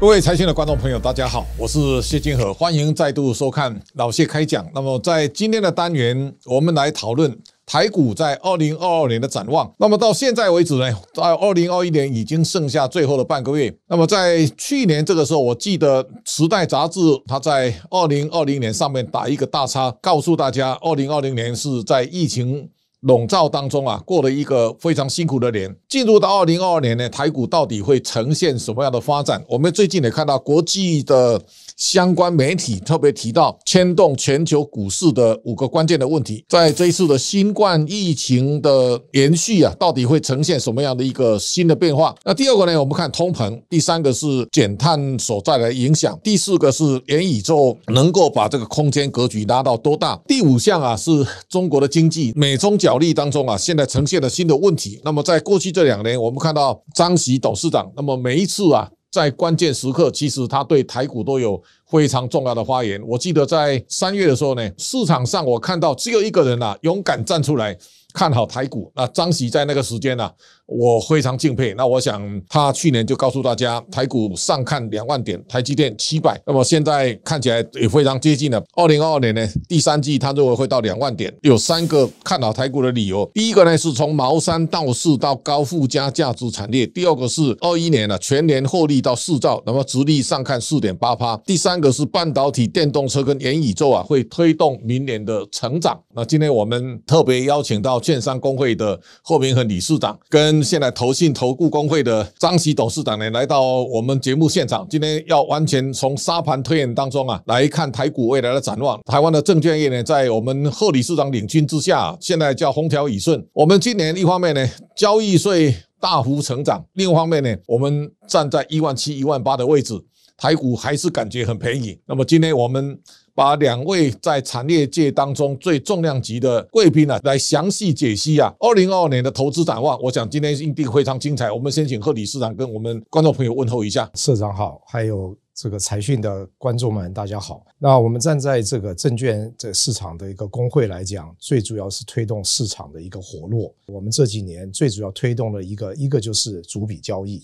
各位财经的观众朋友，大家好，我是谢金河，欢迎再度收看老谢开讲。那么在今天的单元，我们来讨论台股在二零二二年的展望。那么到现在为止呢，在二零二一年已经剩下最后的半个月。那么在去年这个时候，我记得《时代》杂志它在二零二零年上面打一个大叉，告诉大家，二零二零年是在疫情。笼罩当中啊，过了一个非常辛苦的年。进入到二零二二年呢，台股到底会呈现什么样的发展？我们最近也看到国际的。相关媒体特别提到牵动全球股市的五个关键的问题，在这一次的新冠疫情的延续啊，到底会呈现什么样的一个新的变化？那第二个呢，我们看通膨；第三个是减碳所在的影响；第四个是元宇宙能够把这个空间格局拉到多大？第五项啊，是中国的经济美中角力当中啊，现在呈现了新的问题。那么在过去这两年，我们看到张喜董事长，那么每一次啊。在关键时刻，其实他对台股都有非常重要的发言。我记得在三月的时候呢，市场上我看到只有一个人呐，勇敢站出来看好台股。那张喜在那个时间呢？我非常敬佩。那我想，他去年就告诉大家，台股上看两万点，台积电七百。那么现在看起来也非常接近了。二零二二年呢，第三季他认为会到两万点，有三个看好台股的理由。第一个呢，是从茅山道士到高附加价值产业；第二个是二一年呢，全年获利到四兆，那么直立上看四点八趴；第三个是半导体、电动车跟元宇宙啊，会推动明年的成长。那今天我们特别邀请到券商工会的霍明恒理事长跟。现在投信投顾工会的张喜董事长呢，来到我们节目现场。今天要完全从沙盘推演当中啊，来看台股未来的展望。台湾的证券业呢，在我们贺理事长领军之下，现在叫风调雨顺。我们今年一方面呢，交易税大幅成长；另一方面呢，我们站在一万七、一万八的位置，台股还是感觉很便宜。那么今天我们。把两位在产业界当中最重量级的贵宾呢，来详细解析啊，二零二二年的投资展望。我想今天一定非常精彩。我们先请贺理事长跟我们观众朋友问候一下。社长好，还有这个财讯的观众们，大家好。那我们站在这个证券这市场的一个工会来讲，最主要是推动市场的一个活络。我们这几年最主要推动的一个一个就是逐笔交易。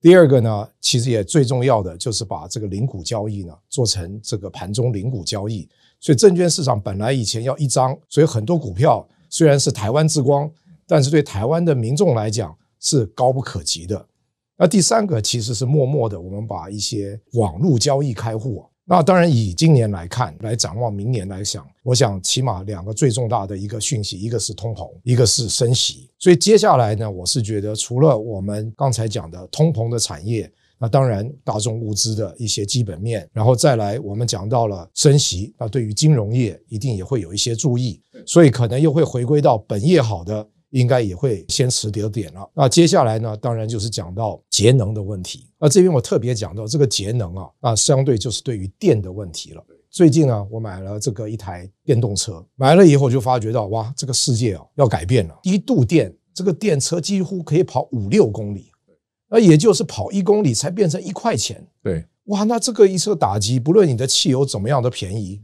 第二个呢，其实也最重要的就是把这个零股交易呢做成这个盘中零股交易。所以证券市场本来以前要一张，所以很多股票虽然是台湾之光，但是对台湾的民众来讲是高不可及的。那第三个其实是默默的，我们把一些网络交易开户。那当然，以今年来看，来展望明年来想，我想起码两个最重大的一个讯息，一个是通膨，一个是升息。所以接下来呢，我是觉得除了我们刚才讲的通膨的产业，那当然大众物资的一些基本面，然后再来我们讲到了升息，那对于金融业一定也会有一些注意，所以可能又会回归到本业好的。应该也会先持跌点了。那接下来呢？当然就是讲到节能的问题。那这边我特别讲到这个节能啊，啊，相对就是对于电的问题了。最近呢，我买了这个一台电动车，买了以后就发觉到，哇，这个世界啊要改变了。一度电，这个电车几乎可以跑五六公里，那也就是跑一公里才变成一块钱。对，哇，那这个一车打击，不论你的汽油怎么样的便宜。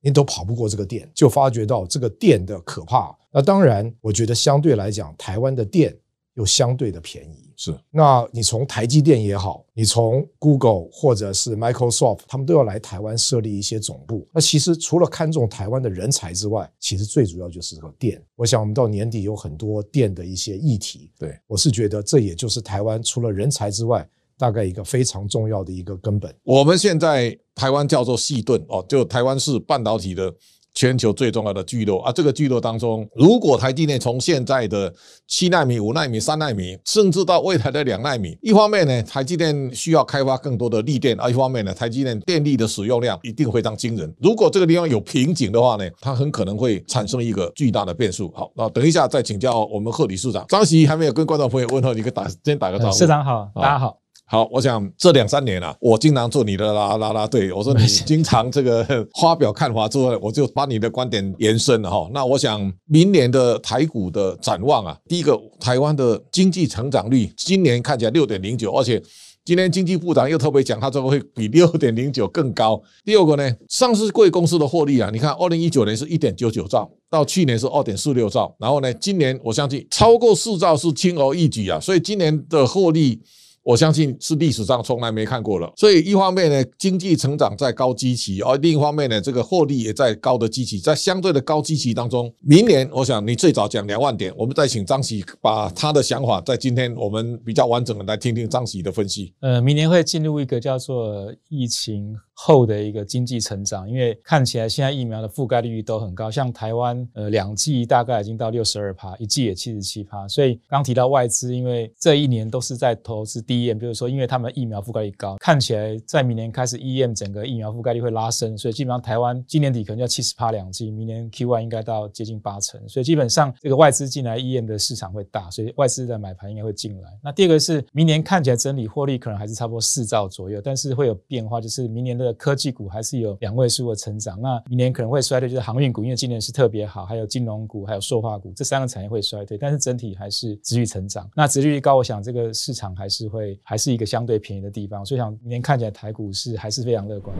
你都跑不过这个电，就发觉到这个电的可怕。那当然，我觉得相对来讲，台湾的电又相对的便宜。是，那你从台积电也好，你从 Google 或者是 Microsoft，他们都要来台湾设立一些总部。那其实除了看中台湾的人才之外，其实最主要就是这个电。我想我们到年底有很多电的一些议题。对我是觉得这也就是台湾除了人才之外。大概一个非常重要的一个根本。我们现在台湾叫做细盾哦，就台湾是半导体的全球最重要的聚落啊。这个聚落当中，如果台积电从现在的七纳米、五纳米、三纳米，甚至到未来的两纳米，一方面呢，台积电需要开发更多的力电；，而一方面呢，台积电电力的使用量一定非常惊人。如果这个地方有瓶颈的话呢，它很可能会产生一个巨大的变数。好，那等一下再请教我们贺理事长张喜还没有跟观众朋友问候，你可以打先打个招呼。市长好，大家好。好，我想这两三年啊，我经常做你的啦啦啦队。我说你经常这个发表看法之后，我就把你的观点延伸了哈。那我想明年的台股的展望啊，第一个，台湾的经济成长率今年看起来六点零九，而且今天经济部长又特别讲，他这个会比六点零九更高。第二个呢，上市贵公司的获利啊，你看二零一九年是一点九九兆，到去年是二点四六兆，然后呢，今年我相信超过四兆是轻而易举啊，所以今年的获利。我相信是历史上从来没看过了。所以一方面呢，经济成长在高基期，而另一方面呢，这个获利也在高的基期，在相对的高基期当中，明年我想你最早讲两万点，我们再请张喜把他的想法在今天我们比较完整的来听听张喜的分析。呃，明年会进入一个叫做疫情。后的一个经济成长，因为看起来现在疫苗的覆盖率都很高，像台湾呃两剂大概已经到六十二趴，一剂也七十七趴。所以刚提到外资，因为这一年都是在投资 D M，比如说因为他们疫苗覆盖率高，看起来在明年开始 E M 整个疫苗覆盖率会拉升，所以基本上台湾今年底可能要七十趴两剂，明年 Q one 应该到接近八成，所以基本上这个外资进来 E M 的市场会大，所以外资的买盘应该会进来。那第二个是明年看起来整体获利可能还是差不多四兆左右，但是会有变化，就是明年的科技股还是有两位数的成长，那明年可能会衰退，就是航运股，因为今年是特别好，还有金融股，还有塑化股这三个产业会衰退，但是整体还是持续成长。那殖利率高，我想这个市场还是会还是一个相对便宜的地方，所以想明年看起来台股是还是非常乐观。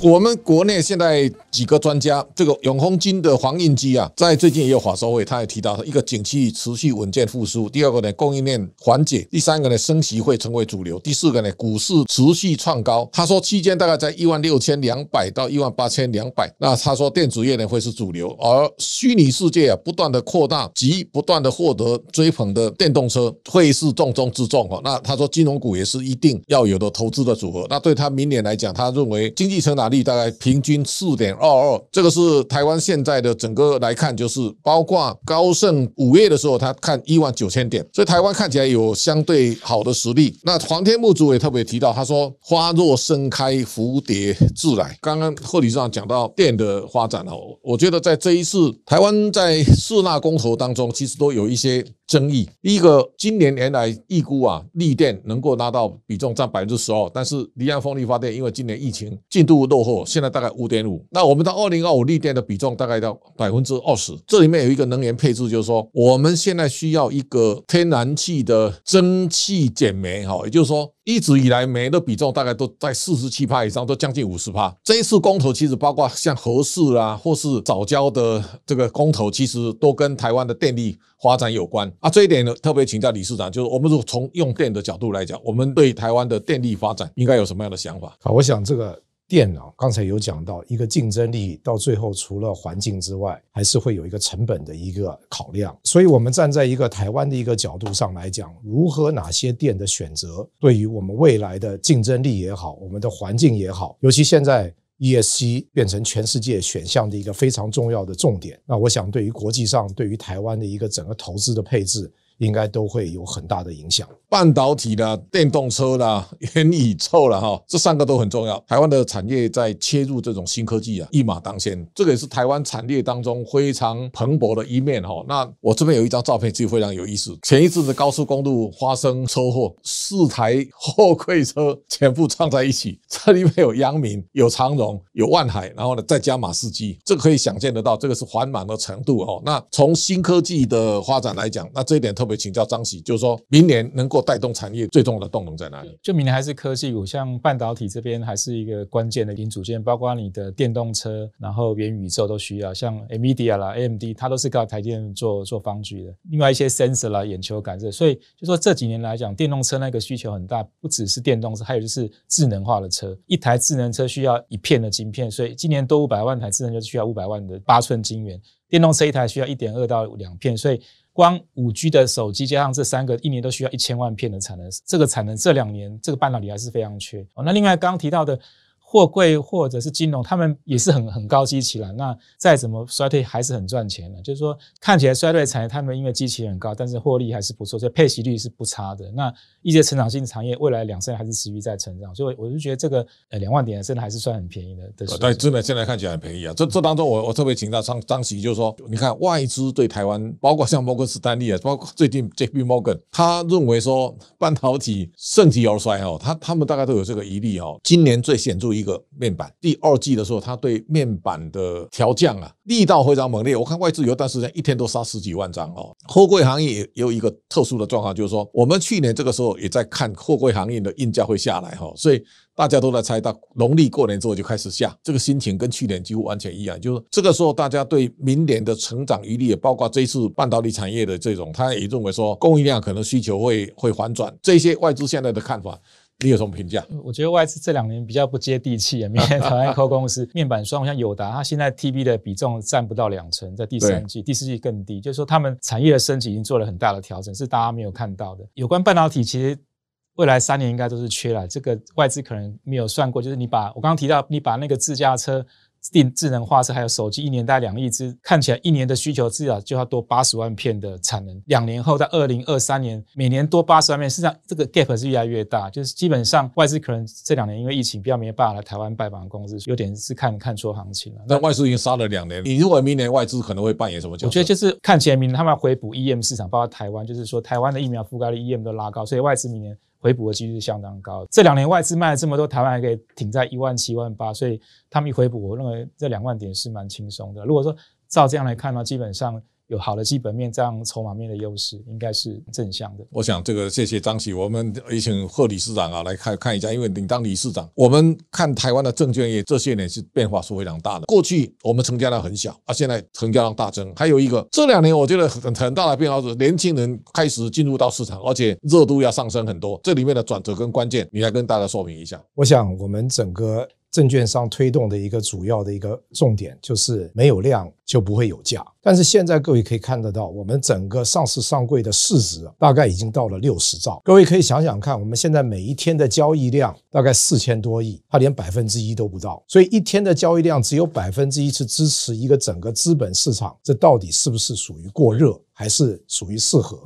我们国内现在几个专家，这个永丰金的黄印基啊，在最近也有法说会，他也提到一个景气持续稳健复苏，第二个呢供应链缓解，第三个呢升息会成为主流，第四个呢股市持续创高。他说期间大概在一万六千两百到一万八千两百。那他说电子业呢会是主流，而虚拟世界啊不断的扩大及不断的获得追捧的电动车会是重中之重哈。那他说金融股也是一定要有的投资的组合。那对他明年来讲，他认为经济成长。力大概平均四点二二，这个是台湾现在的整个来看，就是包括高盛五月的时候，他看一万九千点，所以台湾看起来有相对好的实力。那黄天木主也特别提到，他说花若盛开，蝴蝶自来。刚刚贺理事长讲到电的发展哦，我觉得在这一次台湾在四大公投当中，其实都有一些。争议，第一个，今年年来预估啊，绿电能够拿到比重占百分之十二，但是离岸风力发电因为今年疫情进度落后，现在大概五点五。那我们到二零二五绿电的比重大概到百分之二十。这里面有一个能源配置，就是说我们现在需要一个天然气的蒸汽减煤，哈，也就是说。一直以来，煤的比重大概都在四十七帕以上，都将近五十帕。这一次公投其实包括像核市啊，或是早交的这个公投，其实都跟台湾的电力发展有关啊。这一点呢，特别请教李市长，就是我们如果从用电的角度来讲，我们对台湾的电力发展应该有什么样的想法？好，我想这个。电脑刚才有讲到一个竞争力，到最后除了环境之外，还是会有一个成本的一个考量。所以，我们站在一个台湾的一个角度上来讲，如何哪些电的选择，对于我们未来的竞争力也好，我们的环境也好，尤其现在 ESG 变成全世界选项的一个非常重要的重点。那我想，对于国际上，对于台湾的一个整个投资的配置。应该都会有很大的影响。半导体啦、电动车啦、元宇宙啦，哈，这三个都很重要。台湾的产业在切入这种新科技啊，一马当先。这个也是台湾产业当中非常蓬勃的一面哈。那我这边有一张照片，其实非常有意思。前一阵子高速公路发生车祸，四台货柜车全部撞在一起，这里面有阳明、有长荣、有万海，然后呢再加马士基，这个可以想见得到，这个是繁忙的程度哦。那从新科技的发展来讲，那这一点特。会请教张喜，就是说明年能够带动产业最重要的动能在哪里？就明年还是科技股，像半导体这边还是一个关键的零组件，包括你的电动车，然后元宇宙都需要，像 Nvidia 啦、AMD，它都是靠台电做做方具的。另外一些 sensor 啦、眼球感测，所以就说这几年来讲，电动车那个需求很大，不只是电动车，还有就是智能化的车，一台智能车需要一片的晶片，所以今年多五百万台智能就需要五百万的八寸晶圆，电动车一台需要一点二到两片，所以。光五 G 的手机加上这三个，一年都需要一千万片的产能。这个产能这两年这个半导体还是非常缺。那另外刚刚提到的。货柜或者是金融，他们也是很很高基期了。那再怎么衰退还是很赚钱的。就是说，看起来衰退产业，他们因为基期很高，但是获利还是不错，所以配息率是不差的。那一些成长性产业，未来两三年还是持续在成长。所以我就觉得这个呃两万点真的还是算很便宜的。对，真的现在看起来很便宜啊。这这当中，我我特别请到张张喜，就是说，你看外资对台湾，包括像摩根士丹利啊，包括最近 J P Morgan，他认为说半导体盛极而衰哦，他他们大概都有这个疑虑哦。今年最显著一。个面板。第二季的时候，它对面板的调降啊力道非常猛烈。我看外资有一段时间一天都杀十几万张哦。货柜行业也有一个特殊的状况，就是说我们去年这个时候也在看货柜行业的运价会下来哈，所以大家都在猜到农历过年之后就开始下，这个心情跟去年几乎完全一样。就是这个时候大家对明年的成长余力，也包括这次半导体产业的这种，他也认为说供应量可能需求会会反转。这些外资现在的看法。你有什么评价？我觉得外资这两年比较不接地气啊。明年 台湾科公司面板双，像友达，它现在 TB 的比重占不到两成，在第三季、第四季更低。就是说，他们产业的升级已经做了很大的调整，是大家没有看到的。有关半导体，其实未来三年应该都是缺了。这个外资可能没有算过，就是你把我刚刚提到，你把那个自驾车。电智能化车还有手机，一年大概两亿只，看起来一年的需求至少就要多八十万片的产能。两年后，在二零二三年，每年多八十万片，实际上这个 gap 是越来越大。就是基本上外资可能这两年因为疫情比较没办法来台湾拜访公司，有点是看看错行情了。那外资已经杀了两年，你如果明年外资可能会扮演什么角色？我觉得就是看起来明年他们要回补 EM 市场，包括台湾，就是说台湾的疫苗覆盖率 EM 都拉高，所以外资明年。回补的几率相当高。这两年外资卖了这么多，台湾还可以挺在一万七万八，所以他们一回补，我认为这两万点是蛮轻松的。如果说照这样来看呢，基本上。有好的基本面，这样筹码面的优势应该是正向的。我想这个谢谢张喜，我们也请贺理事长啊来看看一下，因为你当理事长，我们看台湾的证券业这些年是变化是非常大的。过去我们成交量很小，啊，现在成交量大增。还有一个这两年我觉得很很大的变化是，年轻人开始进入到市场，而且热度要上升很多。这里面的转折跟关键，你来跟大家说明一下。我想我们整个。证券商推动的一个主要的一个重点就是没有量就不会有价，但是现在各位可以看得到，我们整个上市上柜的市值大概已经到了六十兆。各位可以想想看，我们现在每一天的交易量大概四千多亿，它连百分之一都不到，所以一天的交易量只有百分之一是支持一个整个资本市场，这到底是不是属于过热，还是属于适合？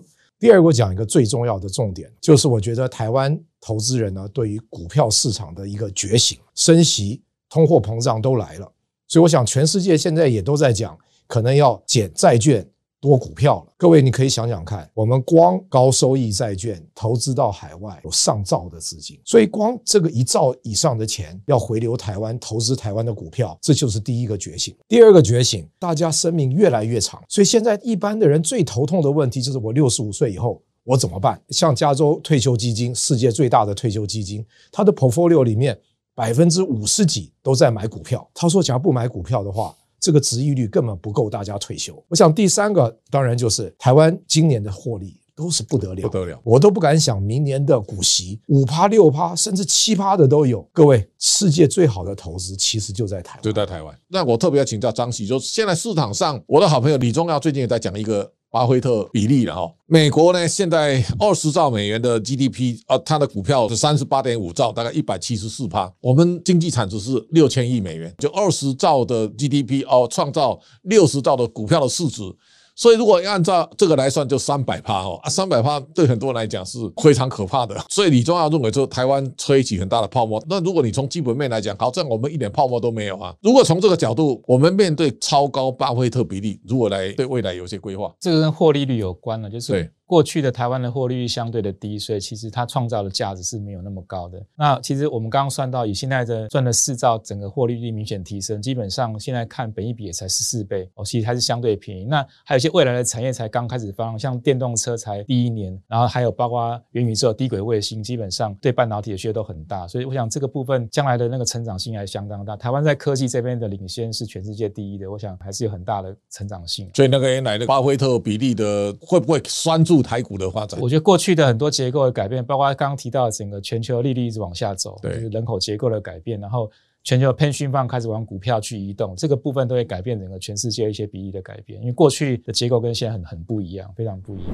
第二个，我讲一个最重要的重点，就是我觉得台湾投资人呢，对于股票市场的一个觉醒，升息、通货膨胀都来了，所以我想全世界现在也都在讲，可能要减债券。多股票了，各位，你可以想想看，我们光高收益债券投资到海外有上兆的资金，所以光这个一兆以上的钱要回流台湾投资台湾的股票，这就是第一个觉醒。第二个觉醒，大家生命越来越长，所以现在一般的人最头痛的问题就是我六十五岁以后我怎么办？像加州退休基金，世界最大的退休基金，它的 portfolio 里面百分之五十几都在买股票。他说，假如不买股票的话。这个值益率根本不够大家退休。我想第三个当然就是台湾今年的获利都是不得了，不得了，我都不敢想明年的股息五趴六趴甚至七趴的都有。各位，世界最好的投资其实就在台湾，就在台湾。那我特别要请教张喜，就现在市场上，我的好朋友李宗耀最近也在讲一个。巴菲特比例了哈，美国呢现在二十兆美元的 GDP 啊，它的股票是三十八点五兆，大概一百七十四趴。我们经济产值是六千亿美元，就二十兆的 GDP 哦，创造六十兆的股票的市值。所以，如果按照这个来算，就三百趴哦啊，三百趴对很多人来讲是非常可怕的。所以，李宗耀认为说，台湾吹起很大的泡沫。那如果你从基本面来讲，好像我们一点泡沫都没有啊。如果从这个角度，我们面对超高巴菲特比例，如果来对未来有些规划，这个跟获利率有关了，就是对。过去的台湾的获利率相对的低，所以其实它创造的价值是没有那么高的。那其实我们刚刚算到，以现在的赚了四兆，整个获利率明显提升，基本上现在看本益比也才十四倍哦，其实还是相对便宜。那还有一些未来的产业才刚开始发，像电动车才第一年，然后还有包括元宇宙、低轨卫星，基本上对半导体的需求都很大。所以我想这个部分将来的那个成长性还相当大。台湾在科技这边的领先是全世界第一的，我想还是有很大的成长性。所以那个原来的巴菲特比例的会不会拴住台股的发展？我觉得过去的很多结构的改变，包括刚刚提到整个全球利率一直往下走，就是人口结构的改变，然后全球 pension fund 开始往股票去移动，这个部分都会改变整个全世界一些比例的改变。因为过去的结构跟现在很很不一样，非常不一样。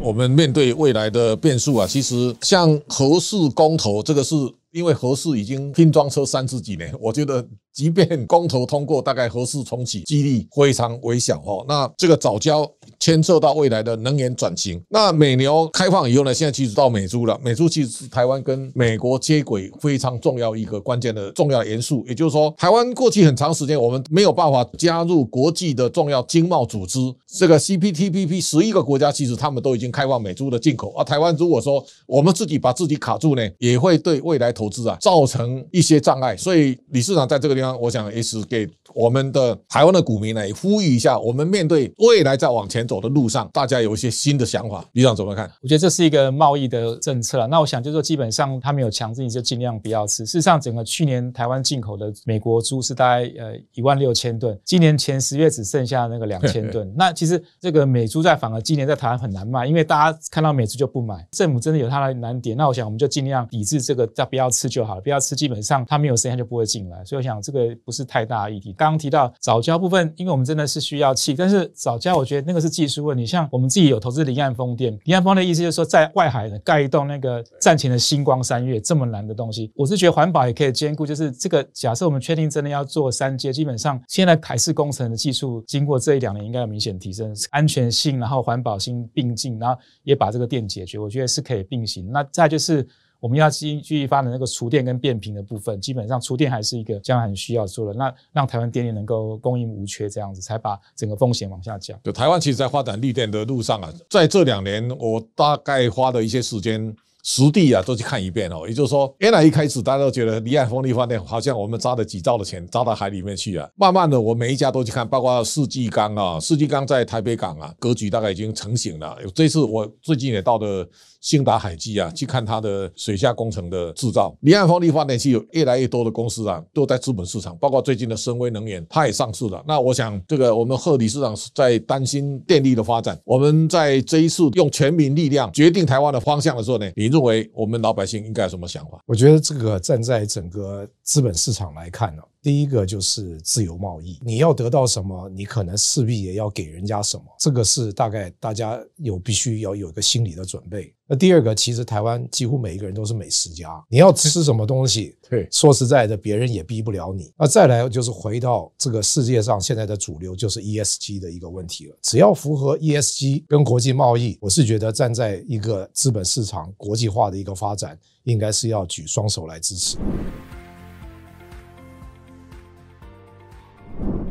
我们面对未来的变数啊，其实像合适公投这个是。因为合适已经拼装车三十几年，我觉得即便公投通过，大概核四重启几率非常微小哦。那这个早教牵涉到未来的能源转型。那美牛开放以后呢，现在其实到美猪了。美猪其实是台湾跟美国接轨非常重要一个关键的重要元素。也就是说，台湾过去很长时间我们没有办法加入国际的重要经贸组织，这个 CPTPP 十一个国家其实他们都已经开放美猪的进口。而台湾如果说我们自己把自己卡住呢，也会对未来投资啊造成一些障碍。所以理事长在这个地方，我想也是给我们的台湾的股民呢呼吁一下，我们面对未来在往前走的路上，大家有一些新的想法。理事长怎么看？我觉得这是一个贸易的政策了。那我想就是说，基本上他没有强制你就尽量不要吃。事实上，整个去年台湾进口的美国猪是大概呃一万六千吨，今年前十月只剩下那个两千吨。那其实这个美猪在反而今年在台湾很难卖，因为大家看到美猪就不买。政府真的有它的难点。那我想我们就尽量抵制这个，叫不要吃就好了，不要吃，基本上它没有生它就不会进来。所以我想这个不是太大的议题。刚刚提到早教部分，因为我们真的是需要气，但是早教我觉得那个是技术问题。像我们自己有投资离岸风电，离岸风的意思就是说在外海盖一栋那个战前的星光三月这么难的东西，我是觉得环保也可以兼顾。就是这个假设我们确定真的要做三阶，基本上现在海事工程的技术经过这一两年应该有明显提升，安全性然后环保性并进，然后也把这个电解决，我觉得是可以并行。那再就是我们要继继续发展那个厨电跟变频的部分，基本上厨电还是一个将来很需要做的。那让台湾电力能够供应无缺，这样子才把整个风险往下降。就台湾其实，在发展绿电的路上啊，在这两年，我大概花了一些时间。实地啊，都去看一遍哦。也就是说，原来一开始大家都觉得离岸风力发电好像我们砸了几兆的钱砸到海里面去啊。慢慢的，我每一家都去看，包括世纪钢啊，世纪钢在台北港啊，格局大概已经成型了。这次我最近也到的。兴达海基啊，去看它的水下工程的制造。离岸风力发电器有越来越多的公司啊，都在资本市场，包括最近的深威能源，它也上市了。那我想，这个我们贺理事长是在担心电力的发展。我们在这一次用全民力量决定台湾的方向的时候呢，你认为我们老百姓应该有什么想法？我觉得这个站在整个资本市场来看呢。第一个就是自由贸易，你要得到什么，你可能势必也要给人家什么，这个是大概大家有必须要有一个心理的准备。那第二个，其实台湾几乎每一个人都是美食家，你要吃什么东西，对，说实在的，别人也逼不了你。那再来就是回到这个世界上现在的主流，就是 ESG 的一个问题了。只要符合 ESG 跟国际贸易，我是觉得站在一个资本市场国际化的一个发展，应该是要举双手来支持。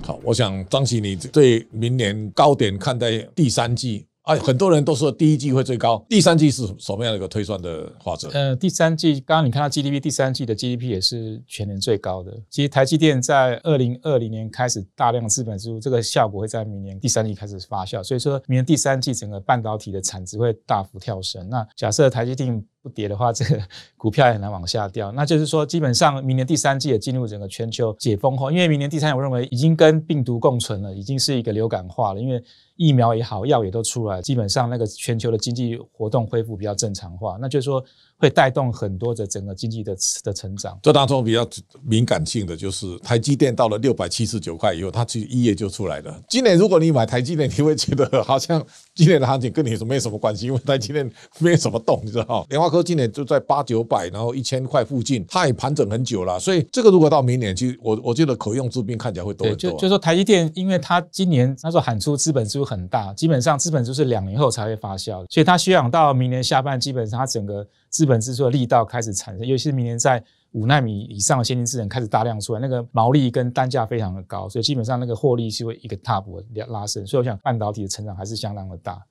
好，我想张琪，你对明年高点看待第三季啊？很多人都说第一季会最高，第三季是什么样的一个推算的法则？呃，第三季刚刚你看到 GDP，第三季的 GDP 也是全年最高的。其实台积电在二零二零年开始大量资本支出，这个效果会在明年第三季开始发酵，所以说明年第三季整个半导体的产值会大幅跳升。那假设台积电不跌的话，这个 股票也很难往下掉。那就是说，基本上明年第三季也进入整个全球解封后，因为明年第三季我认为已经跟病毒共存了，已经是一个流感化了。因为疫苗也好，药也都出来，基本上那个全球的经济活动恢复比较正常化。那就是说。会带动很多的整个经济的的成长。这当中比较敏感性的就是台积电到了六百七十九块以后，它其实一夜就出来了。今年如果你买台积电，你会觉得好像今年的行情跟你是没什么关系，因为台积电没什么动，你知道联发科今年就在八九百，然后一千块附近，它也盘整很久了。所以这个如果到明年，其实我我觉得可用之兵看起来会多很多。就就说台积电，因为它今年那时候喊出资本支出很大，基本上资本支出是两年后才会发酵，所以它需要到明年下半，基本上它整个。资本支出的力道开始产生，尤其是明年在五纳米以上的先进制程开始大量出来，那个毛利跟单价非常的高，所以基本上那个获利是会一个踏步拉拉升。所以我想半导体的成长还是相当的大。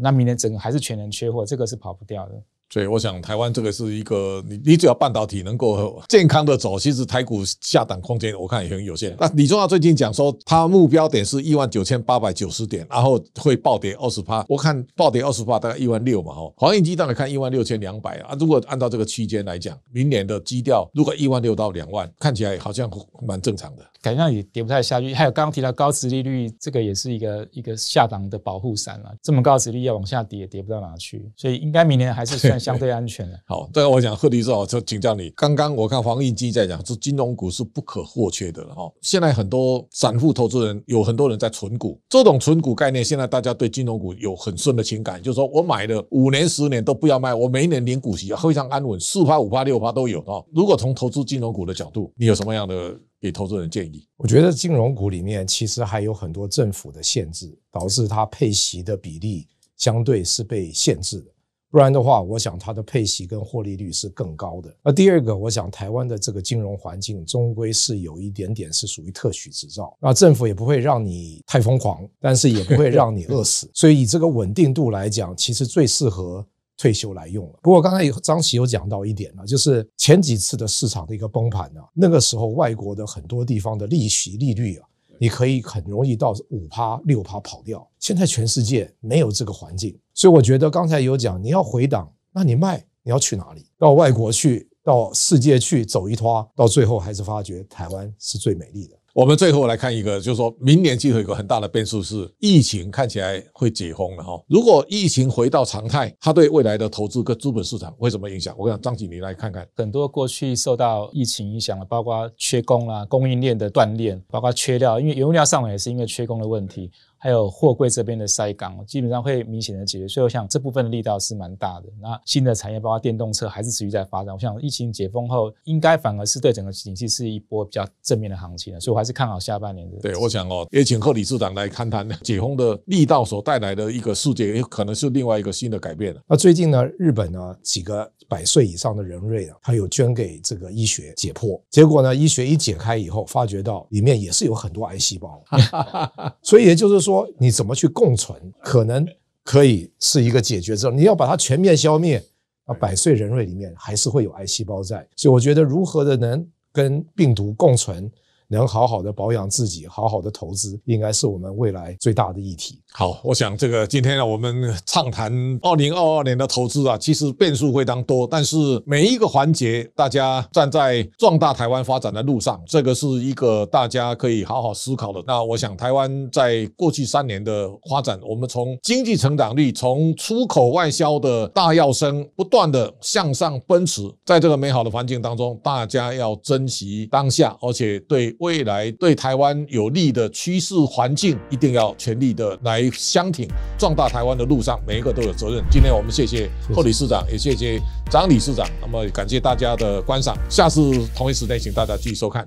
那明年整个还是全年缺货，这个是跑不掉的。所以我想，台湾这个是一个你你只要半导体能够健康的走，其实台股下档空间我看也很有限。那李中华最近讲说，他目标点是一万九千八百九十点，然后会暴跌二十趴。我看暴跌二十趴大概一万六嘛，哈。黄印基当然看一万六千两百啊。如果按照这个区间来讲，明年的基调如果一万六到两万，看起来好像蛮正常的。感觉上也跌不太下去。还有刚刚提到高值利率，这个也是一个一个下档的保护伞啊。这么高值利率要往下跌也，跌不到哪去。所以应该明年还是算相对安全了。好，这个我讲贺律师哦，就请教你。刚刚我看黄印基在讲，说金融股是不可或缺的了哈。现在很多散户投资人有很多人在存股，这种存股概念，现在大家对金融股有很深的情感，就是说我买了五年、十年都不要卖，我每一年领股息非常安稳，四趴、五趴、六趴都有啊。如果从投资金融股的角度，你有什么样的？给投资人建议？我觉得金融股里面其实还有很多政府的限制，导致它配息的比例相对是被限制的。不然的话，我想它的配息跟获利率是更高的。那第二个，我想台湾的这个金融环境终归是有一点点是属于特许执照，那政府也不会让你太疯狂，但是也不会让你饿死。所以以这个稳定度来讲，其实最适合退休来用了。不过刚才张琪有讲到一点呢，就是前几次的市场的一个崩盘啊，那个时候外国的很多地方的利息利率啊。你可以很容易到五趴六趴跑掉。现在全世界没有这个环境，所以我觉得刚才有讲，你要回档，那你卖你要去哪里？到外国去，到世界去走一趟，到最后还是发觉台湾是最美丽的。我们最后来看一个，就是说明年其实有一个很大的变数是疫情看起来会解封了哈。如果疫情回到常态，它对未来的投资跟资本市场会什么影响？我想张经理来看看。很多过去受到疫情影响的，包括缺工啦、供应链的断裂，包括缺料，因为原物料上来也是因为缺工的问题。还有货柜这边的塞港，基本上会明显的解决，所以我想这部分的力道是蛮大的。那新的产业包括电动车还是持续在发展，我想疫情解封后，应该反而是对整个景气是一波比较正面的行情的，所以我还是看好下半年的。对，我想哦，也请贺理事长来看谈解封的力道所带来的一个世界，也可能是另外一个新的改变了。那最近呢，日本呢几个百岁以上的人瑞啊，他有捐给这个医学解剖，结果呢，医学一解开以后，发觉到里面也是有很多癌细胞，所以也就是说。说你怎么去共存，可能可以是一个解决之道。你要把它全面消灭，那百岁人类里面还是会有癌细胞在。所以我觉得如何的能跟病毒共存。能好好的保养自己，好好的投资，应该是我们未来最大的议题。好，我想这个今天呢，我们畅谈二零二二年的投资啊，其实变数非常多，但是每一个环节，大家站在壮大台湾发展的路上，这个是一个大家可以好好思考的。那我想，台湾在过去三年的发展，我们从经济成长率，从出口外销的大跃升，不断的向上奔驰，在这个美好的环境当中，大家要珍惜当下，而且对。未来对台湾有利的趋势环境，一定要全力的来相挺，壮大台湾的路上，每一个都有责任。今天我们谢谢贺理事长，也谢谢张理事长。那么感谢大家的观赏，下次同一时间请大家继续收看。